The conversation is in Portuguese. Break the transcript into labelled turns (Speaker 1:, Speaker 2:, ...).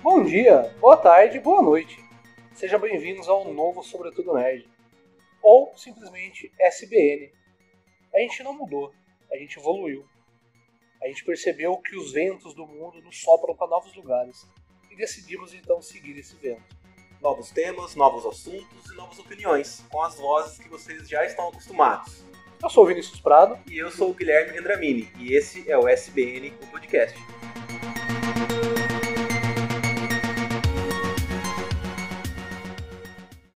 Speaker 1: Bom dia, boa tarde, boa noite. Sejam bem-vindos ao novo Sobretudo Nerd. Ou simplesmente SBN. A gente não mudou, a gente evoluiu. A gente percebeu que os ventos do mundo nos sopram para novos lugares e decidimos então seguir esse vento.
Speaker 2: Novos temas, novos assuntos e novas opiniões, com as vozes que vocês já estão acostumados.
Speaker 1: Eu sou o Vinícius Prado
Speaker 2: E eu sou o Guilherme Rendramini, e esse é o SBN, o podcast.